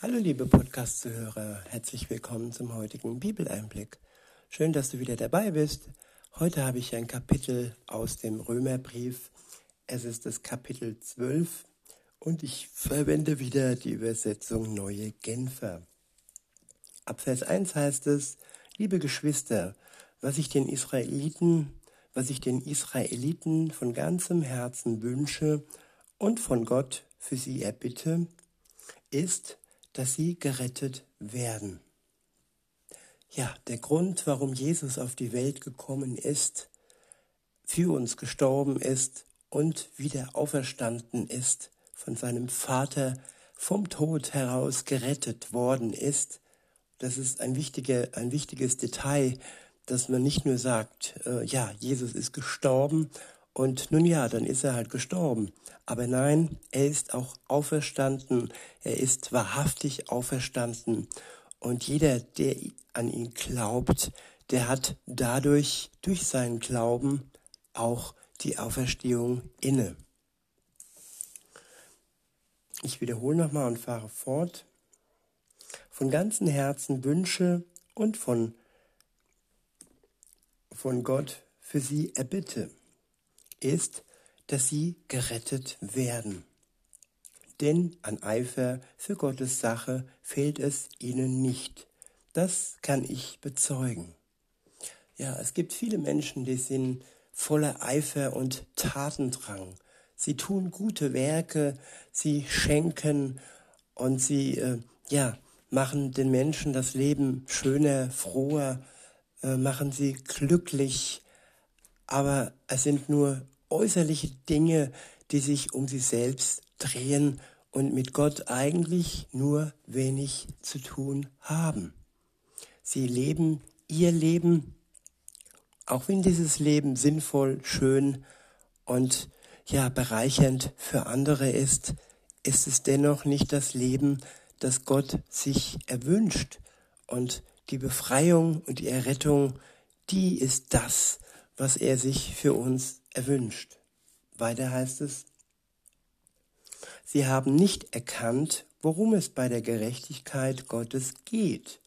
Hallo liebe Podcast-Zuhörer, herzlich willkommen zum heutigen Bibeleinblick. Schön, dass du wieder dabei bist. Heute habe ich ein Kapitel aus dem Römerbrief. Es ist das Kapitel 12 und ich verwende wieder die Übersetzung Neue Genfer. Ab Vers 1 heißt es, liebe Geschwister, was ich den Israeliten, was ich den Israeliten von ganzem Herzen wünsche und von Gott für sie erbitte, ist, dass sie gerettet werden. Ja, der Grund, warum Jesus auf die Welt gekommen ist, für uns gestorben ist und wieder auferstanden ist, von seinem Vater vom Tod heraus gerettet worden ist, das ist ein, wichtiger, ein wichtiges Detail, dass man nicht nur sagt, äh, ja, Jesus ist gestorben und nun ja, dann ist er halt gestorben. Aber nein, er ist auch auferstanden. Er ist wahrhaftig auferstanden. Und jeder, der an ihn glaubt, der hat dadurch, durch seinen Glauben, auch die Auferstehung inne. Ich wiederhole nochmal und fahre fort. Von ganzem Herzen wünsche und von, von Gott für sie erbitte ist, dass sie gerettet werden. Denn an Eifer für Gottes Sache fehlt es ihnen nicht. Das kann ich bezeugen. Ja, es gibt viele Menschen, die sind voller Eifer und Tatendrang. Sie tun gute Werke, sie schenken und sie äh, ja, machen den Menschen das Leben schöner, froher, äh, machen sie glücklich, aber es sind nur äußerliche Dinge, die sich um sie selbst drehen und mit Gott eigentlich nur wenig zu tun haben. Sie leben ihr Leben, auch wenn dieses Leben sinnvoll, schön und ja bereichernd für andere ist, ist es dennoch nicht das Leben, das Gott sich erwünscht. Und die Befreiung und die Errettung, die ist das, was er sich für uns erwünscht. Weiter heißt es, sie haben nicht erkannt, worum es bei der Gerechtigkeit Gottes geht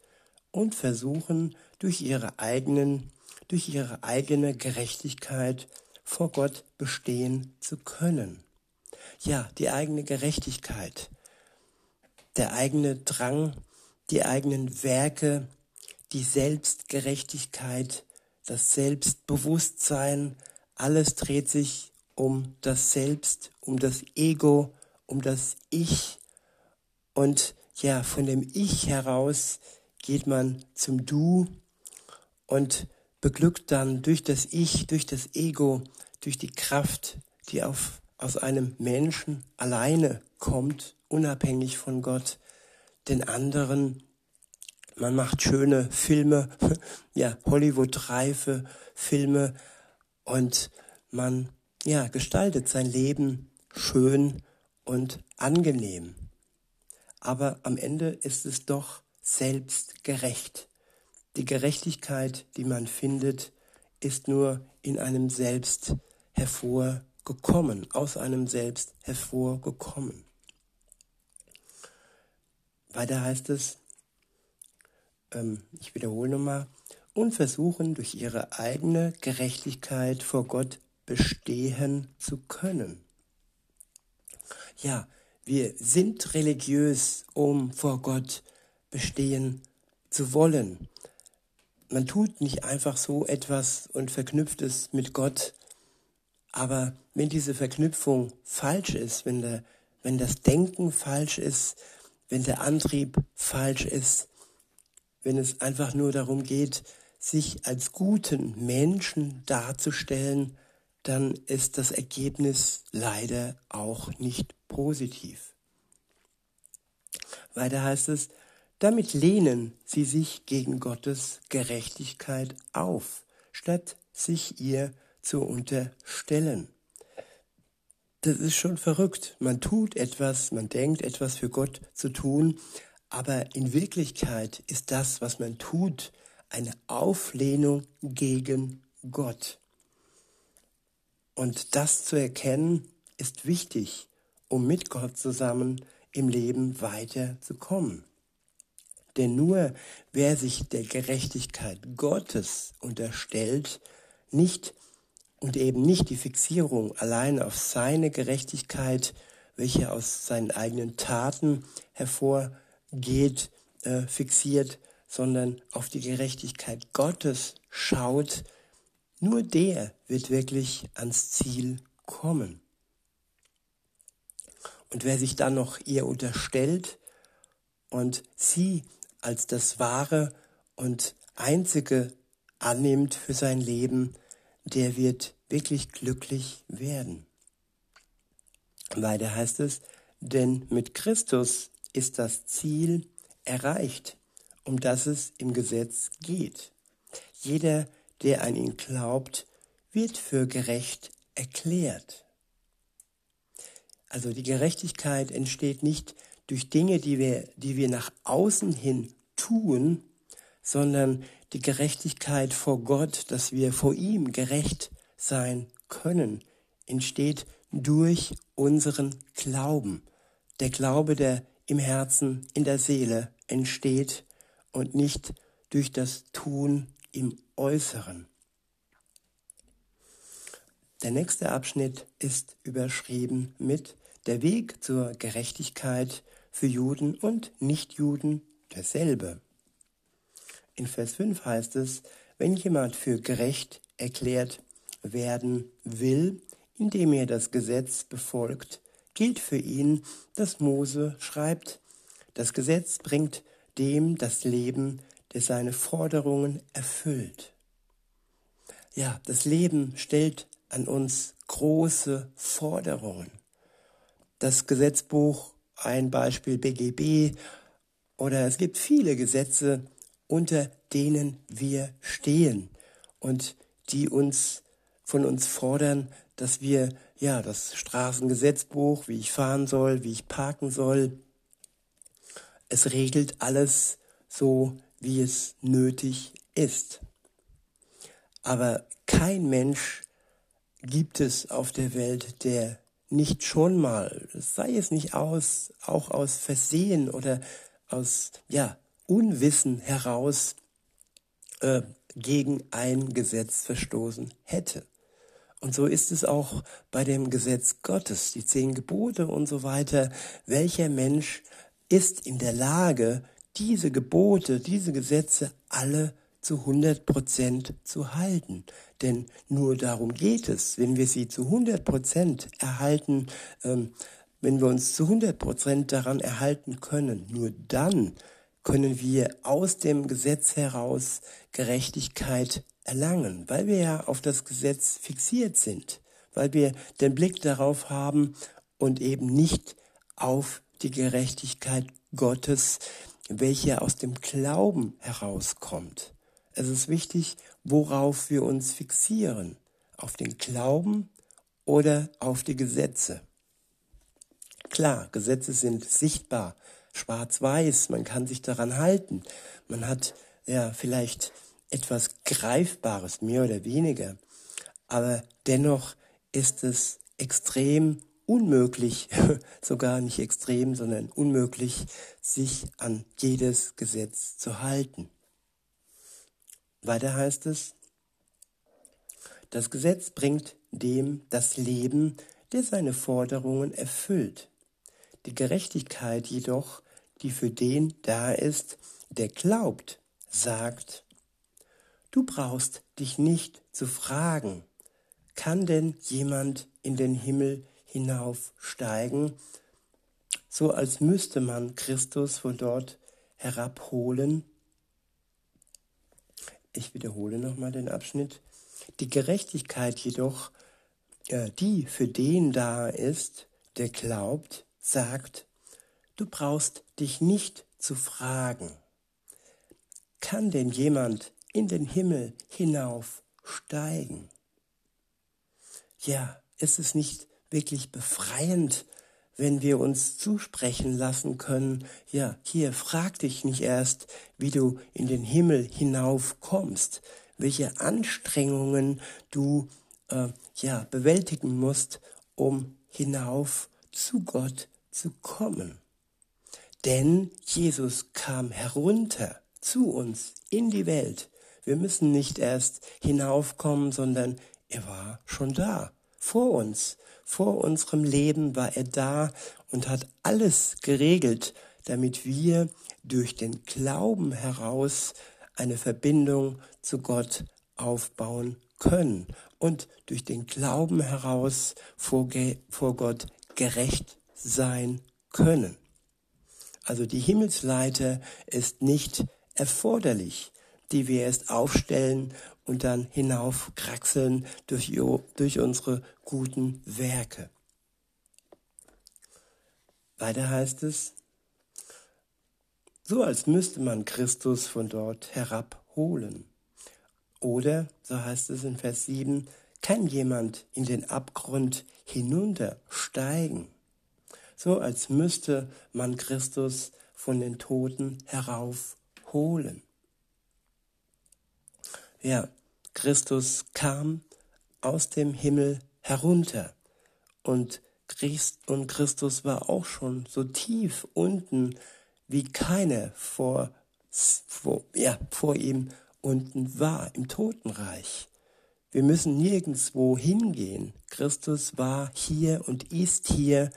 und versuchen durch ihre eigenen, durch ihre eigene Gerechtigkeit vor Gott bestehen zu können. Ja, die eigene Gerechtigkeit, der eigene Drang, die eigenen Werke, die Selbstgerechtigkeit, das Selbstbewusstsein, alles dreht sich um das Selbst, um das Ego, um das Ich. Und ja, von dem Ich heraus geht man zum Du und beglückt dann durch das Ich, durch das Ego, durch die Kraft, die auf, aus einem Menschen alleine kommt, unabhängig von Gott, den anderen man macht schöne Filme, ja, Hollywood-reife Filme und man, ja, gestaltet sein Leben schön und angenehm. Aber am Ende ist es doch selbstgerecht. Die Gerechtigkeit, die man findet, ist nur in einem Selbst hervorgekommen, aus einem Selbst hervorgekommen. Weiter heißt es, ich wiederhole nochmal, und versuchen durch ihre eigene Gerechtigkeit vor Gott bestehen zu können. Ja, wir sind religiös, um vor Gott bestehen zu wollen. Man tut nicht einfach so etwas und verknüpft es mit Gott, aber wenn diese Verknüpfung falsch ist, wenn, der, wenn das Denken falsch ist, wenn der Antrieb falsch ist, wenn es einfach nur darum geht, sich als guten Menschen darzustellen, dann ist das Ergebnis leider auch nicht positiv. Weiter heißt es, damit lehnen sie sich gegen Gottes Gerechtigkeit auf, statt sich ihr zu unterstellen. Das ist schon verrückt. Man tut etwas, man denkt etwas für Gott zu tun, aber in Wirklichkeit ist das, was man tut, eine Auflehnung gegen Gott. Und das zu erkennen, ist wichtig, um mit Gott zusammen im Leben weiterzukommen. Denn nur wer sich der Gerechtigkeit Gottes unterstellt, nicht und eben nicht die Fixierung allein auf seine Gerechtigkeit, welche aus seinen eigenen Taten hervorgeht, äh, fixiert, sondern auf die Gerechtigkeit Gottes schaut, nur der wird wirklich ans Ziel kommen. Und wer sich dann noch ihr unterstellt und sie als das Wahre und Einzige annimmt für sein Leben, der wird wirklich glücklich werden. Weiter heißt es, denn mit Christus ist das Ziel erreicht, um das es im Gesetz geht. Jeder, der an ihn glaubt, wird für gerecht erklärt. Also die Gerechtigkeit entsteht nicht durch Dinge, die wir, die wir nach außen hin tun, sondern die Gerechtigkeit vor Gott, dass wir vor ihm gerecht sein können, entsteht durch unseren Glauben. Der Glaube, der im Herzen, in der Seele entsteht und nicht durch das Tun im Äußeren. Der nächste Abschnitt ist überschrieben mit Der Weg zur Gerechtigkeit für Juden und Nichtjuden derselbe. In Vers 5 heißt es, wenn jemand für gerecht erklärt werden will, indem er das Gesetz befolgt, gilt für ihn, dass Mose schreibt, das Gesetz bringt dem das Leben, der seine Forderungen erfüllt. Ja, das Leben stellt an uns große Forderungen. Das Gesetzbuch, ein Beispiel BGB, oder es gibt viele Gesetze, unter denen wir stehen und die uns von uns fordern, dass wir ja das Straßengesetzbuch, wie ich fahren soll, wie ich parken soll, es regelt alles so, wie es nötig ist. Aber kein Mensch gibt es auf der Welt, der nicht schon mal, sei es nicht aus, auch aus Versehen oder aus ja, Unwissen heraus äh, gegen ein Gesetz verstoßen hätte. Und so ist es auch bei dem Gesetz Gottes, die zehn Gebote und so weiter. Welcher Mensch ist in der Lage, diese Gebote, diese Gesetze alle zu 100 Prozent zu halten. Denn nur darum geht es, wenn wir sie zu 100 Prozent erhalten, ähm, wenn wir uns zu 100 Prozent daran erhalten können, nur dann können wir aus dem Gesetz heraus Gerechtigkeit erlangen, weil wir ja auf das Gesetz fixiert sind, weil wir den Blick darauf haben und eben nicht auf die Gerechtigkeit Gottes, welche aus dem Glauben herauskommt. Es ist wichtig, worauf wir uns fixieren, auf den Glauben oder auf die Gesetze. Klar, Gesetze sind sichtbar, schwarz-weiß, man kann sich daran halten. Man hat ja vielleicht etwas Greifbares, mehr oder weniger. Aber dennoch ist es extrem unmöglich, sogar nicht extrem, sondern unmöglich, sich an jedes Gesetz zu halten. Weiter heißt es, das Gesetz bringt dem das Leben, der seine Forderungen erfüllt. Die Gerechtigkeit jedoch, die für den da ist, der glaubt, sagt, du brauchst dich nicht zu fragen, kann denn jemand in den Himmel hinaufsteigen, so als müsste man Christus von dort herabholen? Ich wiederhole nochmal den Abschnitt. Die Gerechtigkeit jedoch, äh, die für den da ist, der glaubt, sagt, du brauchst dich nicht zu fragen. Kann denn jemand in den Himmel hinaufsteigen? Ja, ist es nicht wirklich befreiend, wenn wir uns zusprechen lassen können, ja, hier frag dich nicht erst, wie du in den Himmel hinaufkommst, welche Anstrengungen du äh, ja bewältigen musst, um hinauf zu Gott zu kommen. Denn Jesus kam herunter zu uns in die Welt. Wir müssen nicht erst hinaufkommen, sondern er war schon da, vor uns. Vor unserem Leben war er da und hat alles geregelt, damit wir durch den Glauben heraus eine Verbindung zu Gott aufbauen können und durch den Glauben heraus vor, vor Gott gerecht sein können. Also die Himmelsleiter ist nicht erforderlich, die wir erst aufstellen und dann hinaufkraxeln durch, durch unsere guten Werke. Weiter heißt es, so als müsste man Christus von dort herabholen. Oder, so heißt es in Vers 7, kann jemand in den Abgrund hinuntersteigen so als müsste man Christus von den Toten heraufholen. Ja, Christus kam aus dem Himmel herunter und Christus war auch schon so tief unten, wie keiner vor, vor, ja, vor ihm unten war im Totenreich. Wir müssen nirgendwo hingehen. Christus war hier und ist hier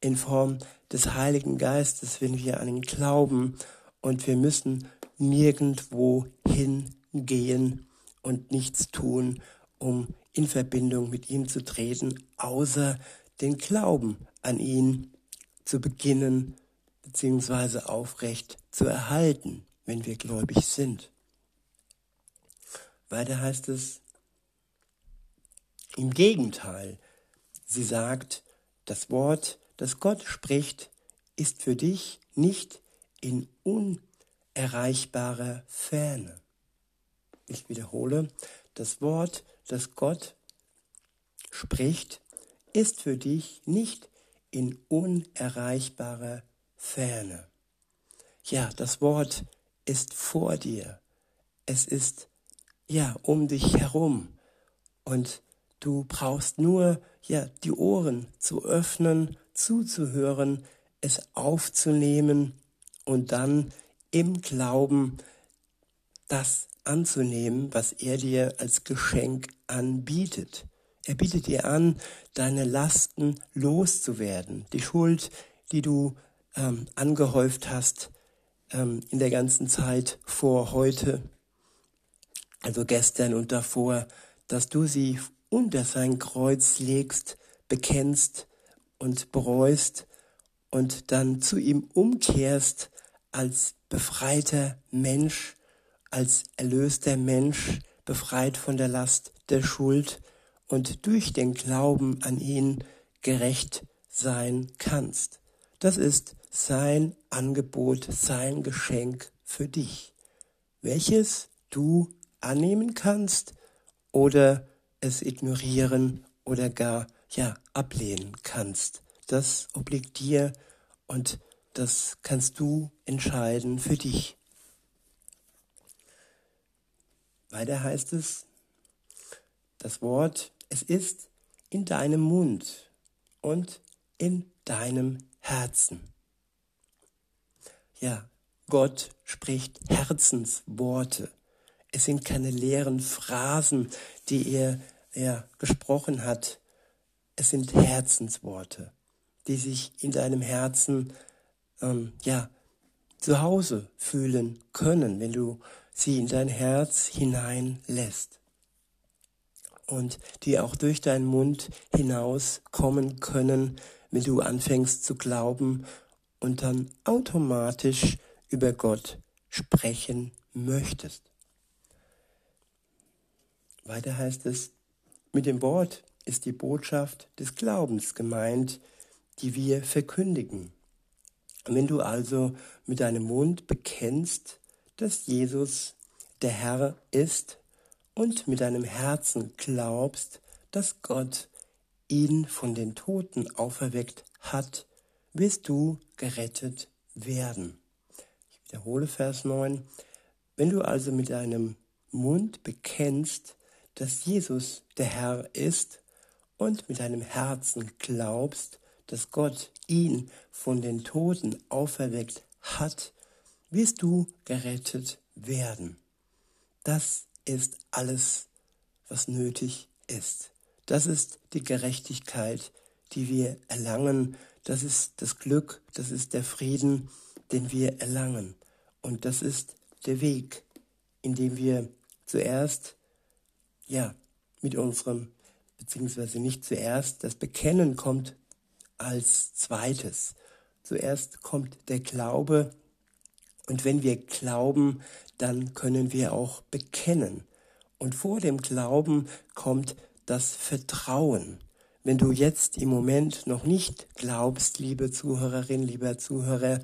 in Form des Heiligen Geistes, wenn wir an ihn glauben. Und wir müssen nirgendwo hingehen und nichts tun, um in Verbindung mit ihm zu treten, außer den Glauben an ihn zu beginnen, beziehungsweise aufrecht zu erhalten, wenn wir gläubig sind. Weiter heißt es, im Gegenteil, sie sagt, das Wort das Gott spricht, ist für dich nicht in unerreichbarer Ferne. Ich wiederhole, das Wort, das Gott spricht, ist für dich nicht in unerreichbarer Ferne. Ja, das Wort ist vor dir. Es ist ja um dich herum und du brauchst nur ja die Ohren zu öffnen zuzuhören, es aufzunehmen und dann im Glauben das anzunehmen, was er dir als Geschenk anbietet. Er bietet dir an, deine Lasten loszuwerden, die Schuld, die du ähm, angehäuft hast ähm, in der ganzen Zeit vor heute, also gestern und davor, dass du sie unter sein Kreuz legst, bekennst und bereust und dann zu ihm umkehrst als befreiter Mensch, als erlöster Mensch, befreit von der Last der Schuld und durch den Glauben an ihn gerecht sein kannst. Das ist sein Angebot, sein Geschenk für dich, welches du annehmen kannst oder es ignorieren oder gar ja ablehnen kannst. Das obliegt dir und das kannst du entscheiden für dich. Weiter heißt es, das Wort, es ist in deinem Mund und in deinem Herzen. Ja, Gott spricht Herzensworte. Es sind keine leeren Phrasen, die er, er gesprochen hat, es sind Herzensworte, die sich in deinem Herzen ähm, ja zu Hause fühlen können, wenn du sie in dein Herz hineinlässt und die auch durch deinen Mund hinaus kommen können, wenn du anfängst zu glauben und dann automatisch über Gott sprechen möchtest. Weiter heißt es, mit dem Wort ist die Botschaft des Glaubens gemeint, die wir verkündigen. Wenn du also mit deinem Mund bekennst, dass Jesus der Herr ist und mit deinem Herzen glaubst, dass Gott ihn von den Toten auferweckt hat, wirst du gerettet werden. Ich wiederhole Vers 9. Wenn du also mit deinem Mund bekennst, dass Jesus der Herr ist und mit deinem Herzen glaubst, dass Gott ihn von den Toten auferweckt hat, wirst du gerettet werden. Das ist alles, was nötig ist. Das ist die Gerechtigkeit, die wir erlangen. Das ist das Glück, das ist der Frieden, den wir erlangen. Und das ist der Weg, in dem wir zuerst, ja, mit unserem, beziehungsweise nicht zuerst, das Bekennen kommt als zweites. Zuerst kommt der Glaube und wenn wir glauben, dann können wir auch bekennen. Und vor dem Glauben kommt das Vertrauen. Wenn du jetzt im Moment noch nicht glaubst, liebe Zuhörerin, lieber Zuhörer,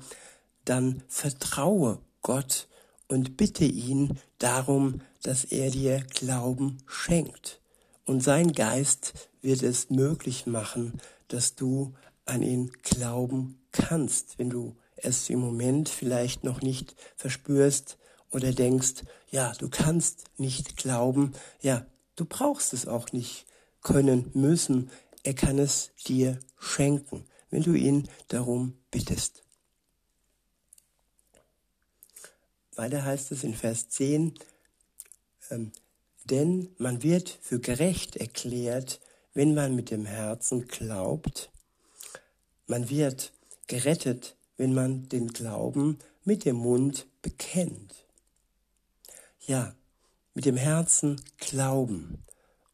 dann vertraue Gott und bitte ihn darum, dass er dir Glauben schenkt. Und sein Geist wird es möglich machen, dass du an ihn glauben kannst, wenn du es im Moment vielleicht noch nicht verspürst oder denkst, ja, du kannst nicht glauben, ja, du brauchst es auch nicht können müssen, er kann es dir schenken, wenn du ihn darum bittest. Weiter heißt es in Vers 10, ähm, denn man wird für gerecht erklärt, wenn man mit dem Herzen glaubt. Man wird gerettet, wenn man den Glauben mit dem Mund bekennt. Ja, mit dem Herzen glauben.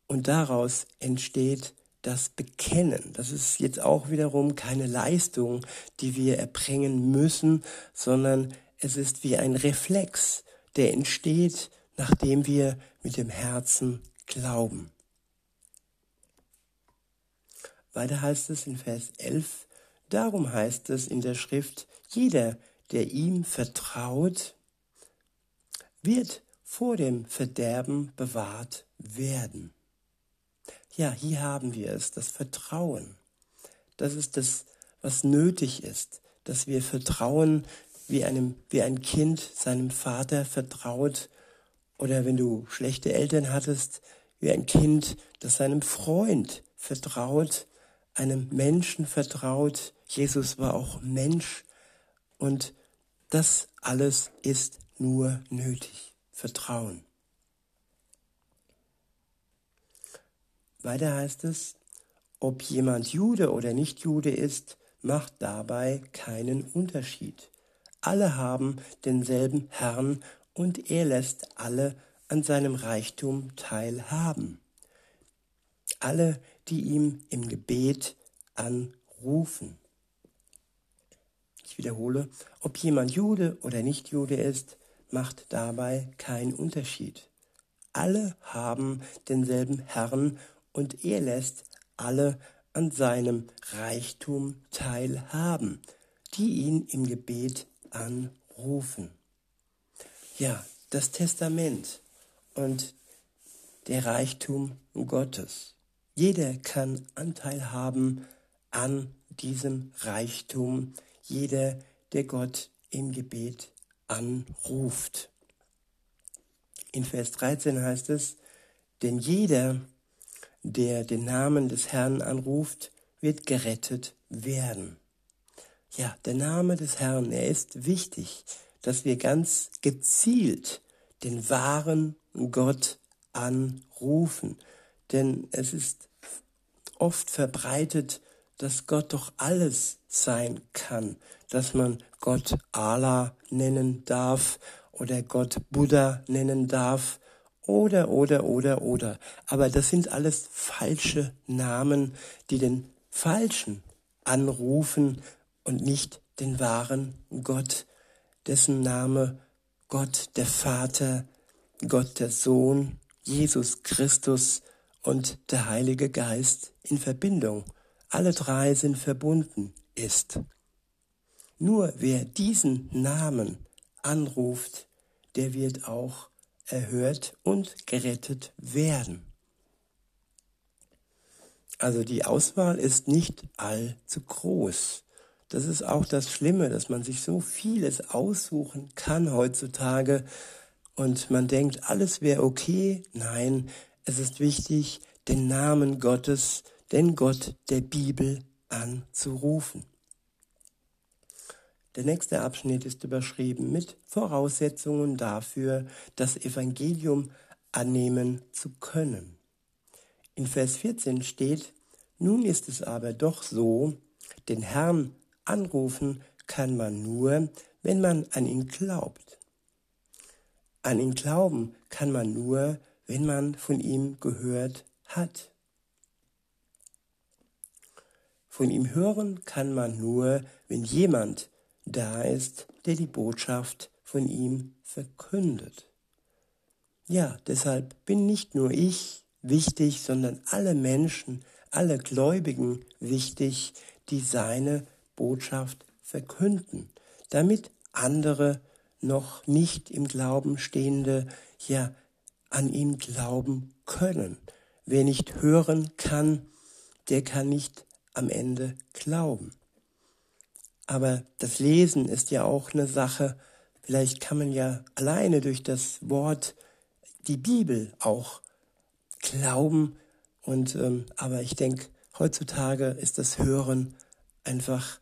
Und daraus entsteht das Bekennen. Das ist jetzt auch wiederum keine Leistung, die wir erbringen müssen, sondern es ist wie ein Reflex, der entsteht, nachdem wir mit dem Herzen glauben. Weiter heißt es in Vers 11, darum heißt es in der Schrift, jeder, der ihm vertraut, wird vor dem Verderben bewahrt werden. Ja, hier haben wir es, das Vertrauen. Das ist das, was nötig ist, dass wir vertrauen, wie, einem, wie ein Kind seinem Vater vertraut oder wenn du schlechte Eltern hattest, wie ein Kind, das seinem Freund vertraut, einem Menschen vertraut. Jesus war auch Mensch und das alles ist nur nötig. Vertrauen. Weiter heißt es, ob jemand Jude oder nicht Jude ist, macht dabei keinen Unterschied. Alle haben denselben Herrn und er lässt alle an seinem Reichtum teilhaben. Alle, die ihm im Gebet anrufen. Ich wiederhole, ob jemand Jude oder nicht Jude ist, macht dabei keinen Unterschied. Alle haben denselben Herrn und er lässt alle an seinem Reichtum teilhaben, die ihn im Gebet anrufen. Ja, das Testament und der Reichtum Gottes. Jeder kann Anteil haben an diesem Reichtum, jeder, der Gott im Gebet anruft. In Vers 13 heißt es, denn jeder, der den Namen des Herrn anruft, wird gerettet werden. Ja, der Name des Herrn, er ist wichtig, dass wir ganz gezielt den wahren Gott anrufen. Denn es ist oft verbreitet, dass Gott doch alles sein kann, dass man Gott Allah nennen darf oder Gott Buddha nennen darf oder, oder, oder, oder. Aber das sind alles falsche Namen, die den Falschen anrufen und nicht den wahren Gott, dessen Name Gott der Vater, Gott der Sohn, Jesus Christus und der Heilige Geist in Verbindung, alle drei sind verbunden, ist. Nur wer diesen Namen anruft, der wird auch erhört und gerettet werden. Also die Auswahl ist nicht allzu groß. Das ist auch das Schlimme, dass man sich so vieles aussuchen kann heutzutage und man denkt, alles wäre okay. Nein, es ist wichtig, den Namen Gottes, den Gott der Bibel anzurufen. Der nächste Abschnitt ist überschrieben mit Voraussetzungen dafür, das Evangelium annehmen zu können. In Vers 14 steht, nun ist es aber doch so, den Herrn anrufen kann man nur, wenn man an ihn glaubt. An ihn glauben kann man nur, wenn man von ihm gehört hat. Von ihm hören kann man nur, wenn jemand da ist, der die Botschaft von ihm verkündet. Ja, deshalb bin nicht nur ich wichtig, sondern alle Menschen, alle Gläubigen wichtig, die seine Botschaft verkünden, damit andere noch nicht im Glauben stehende ja an ihn glauben können. Wer nicht hören kann, der kann nicht am Ende glauben. Aber das Lesen ist ja auch eine Sache, vielleicht kann man ja alleine durch das Wort die Bibel auch glauben. Und ähm, aber ich denke, heutzutage ist das Hören einfach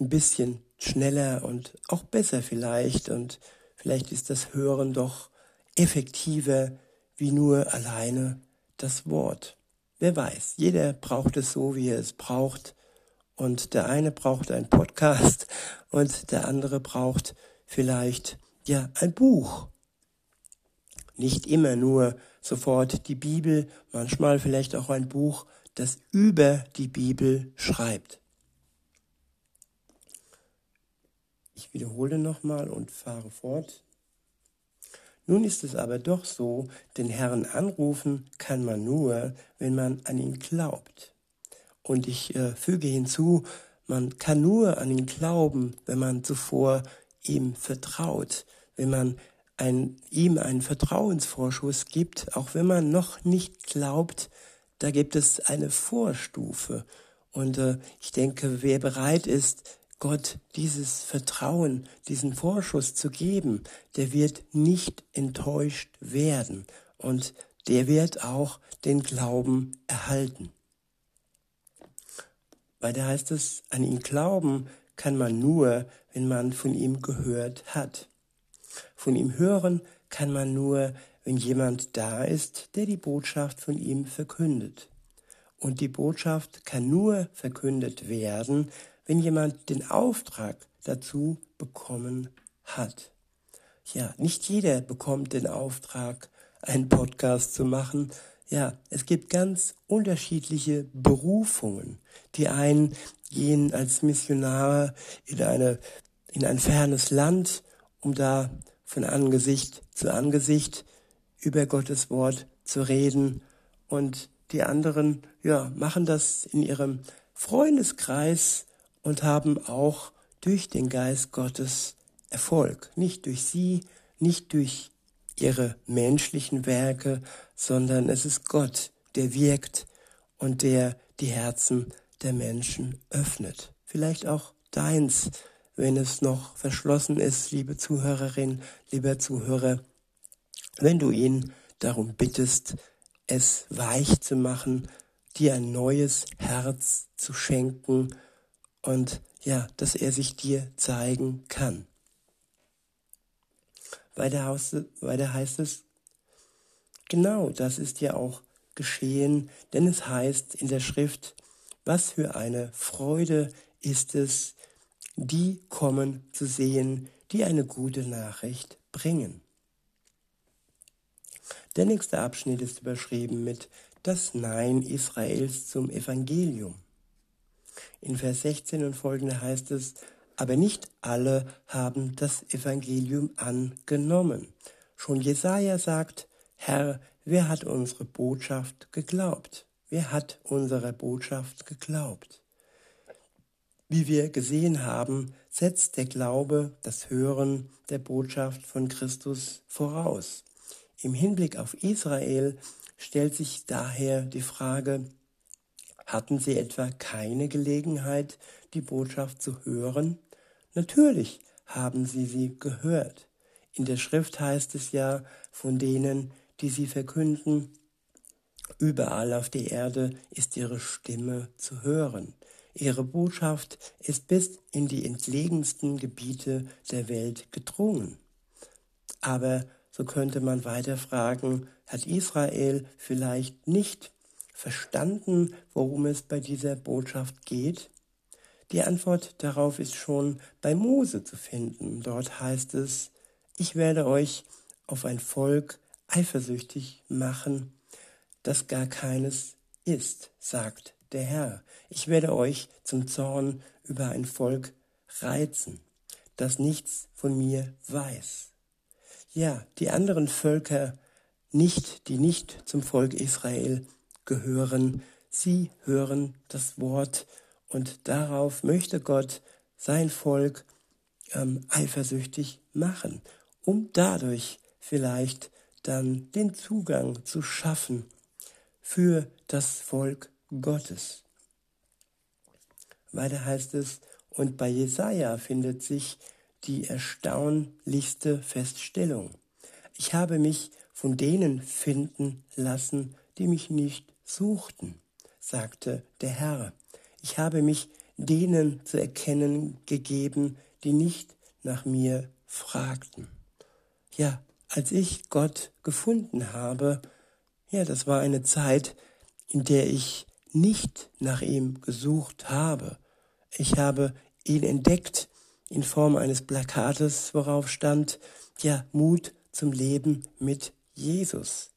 ein bisschen schneller und auch besser vielleicht. Und vielleicht ist das Hören doch effektiver wie nur alleine das Wort. Wer weiß, jeder braucht es so, wie er es braucht. Und der eine braucht einen Podcast und der andere braucht vielleicht ja ein Buch. Nicht immer nur sofort die Bibel, manchmal vielleicht auch ein Buch, das über die Bibel schreibt. Ich wiederhole nochmal und fahre fort. Nun ist es aber doch so, den Herrn anrufen kann man nur, wenn man an ihn glaubt. Und ich äh, füge hinzu, man kann nur an ihn glauben, wenn man zuvor ihm vertraut, wenn man ein, ihm einen Vertrauensvorschuss gibt, auch wenn man noch nicht glaubt, da gibt es eine Vorstufe. Und äh, ich denke, wer bereit ist, Gott dieses Vertrauen, diesen Vorschuss zu geben, der wird nicht enttäuscht werden und der wird auch den Glauben erhalten. Weil da heißt es, an ihn glauben kann man nur, wenn man von ihm gehört hat. Von ihm hören kann man nur, wenn jemand da ist, der die Botschaft von ihm verkündet. Und die Botschaft kann nur verkündet werden, wenn jemand den Auftrag dazu bekommen hat. Ja, nicht jeder bekommt den Auftrag, einen Podcast zu machen. Ja, es gibt ganz unterschiedliche Berufungen. Die einen gehen als Missionare in eine, in ein fernes Land, um da von Angesicht zu Angesicht über Gottes Wort zu reden. Und die anderen, ja, machen das in ihrem Freundeskreis und haben auch durch den Geist Gottes Erfolg. Nicht durch sie, nicht durch ihre menschlichen Werke, sondern es ist Gott, der wirkt und der die Herzen der Menschen öffnet. Vielleicht auch deins, wenn es noch verschlossen ist, liebe Zuhörerin, lieber Zuhörer, wenn du ihn darum bittest, es weich zu machen, dir ein neues Herz zu schenken, und ja, dass er sich dir zeigen kann. Weiter, weiter heißt es, genau das ist ja auch geschehen, denn es heißt in der Schrift, was für eine Freude ist es, die kommen zu sehen, die eine gute Nachricht bringen. Der nächste Abschnitt ist überschrieben mit das Nein Israels zum Evangelium. In Vers 16 und folgende heißt es, aber nicht alle haben das Evangelium angenommen. Schon Jesaja sagt, Herr, wer hat unsere Botschaft geglaubt? Wer hat unsere Botschaft geglaubt? Wie wir gesehen haben, setzt der Glaube das Hören der Botschaft von Christus voraus. Im Hinblick auf Israel stellt sich daher die Frage, hatten sie etwa keine Gelegenheit, die Botschaft zu hören? Natürlich haben sie sie gehört. In der Schrift heißt es ja von denen, die sie verkünden, überall auf der Erde ist ihre Stimme zu hören. Ihre Botschaft ist bis in die entlegensten Gebiete der Welt gedrungen. Aber so könnte man weiter fragen, hat Israel vielleicht nicht verstanden, worum es bei dieser Botschaft geht? Die Antwort darauf ist schon bei Mose zu finden. Dort heißt es, ich werde euch auf ein Volk eifersüchtig machen, das gar keines ist, sagt der Herr. Ich werde euch zum Zorn über ein Volk reizen, das nichts von mir weiß. Ja, die anderen Völker nicht, die nicht zum Volk Israel gehören, sie hören das Wort und darauf möchte Gott sein Volk ähm, eifersüchtig machen, um dadurch vielleicht dann den Zugang zu schaffen für das Volk Gottes. Weiter heißt es, und bei Jesaja findet sich die erstaunlichste Feststellung. Ich habe mich von denen finden lassen, die mich nicht suchten, sagte der Herr. Ich habe mich denen zu erkennen gegeben, die nicht nach mir fragten. Ja, als ich Gott gefunden habe, ja, das war eine Zeit, in der ich nicht nach ihm gesucht habe. Ich habe ihn entdeckt in Form eines Plakates, worauf stand, ja, Mut zum Leben mit Jesus.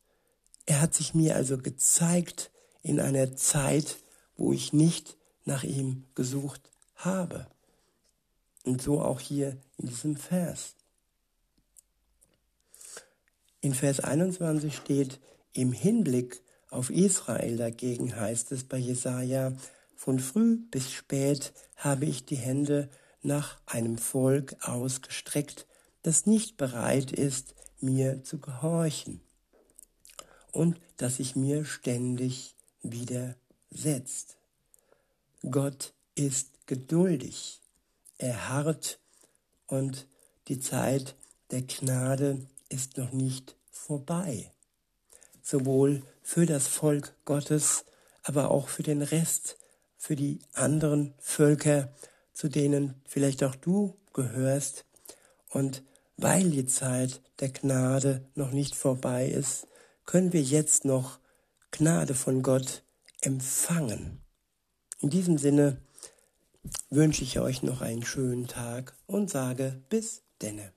Er hat sich mir also gezeigt in einer Zeit, wo ich nicht nach ihm gesucht habe. Und so auch hier in diesem Vers. In Vers 21 steht, im Hinblick auf Israel dagegen heißt es bei Jesaja, von früh bis spät habe ich die Hände nach einem Volk ausgestreckt, das nicht bereit ist, mir zu gehorchen und das sich mir ständig widersetzt. Gott ist geduldig, er harrt und die Zeit der Gnade ist noch nicht vorbei. Sowohl für das Volk Gottes, aber auch für den Rest, für die anderen Völker, zu denen vielleicht auch du gehörst. Und weil die Zeit der Gnade noch nicht vorbei ist, können wir jetzt noch Gnade von Gott empfangen. In diesem Sinne wünsche ich euch noch einen schönen Tag und sage bis denne.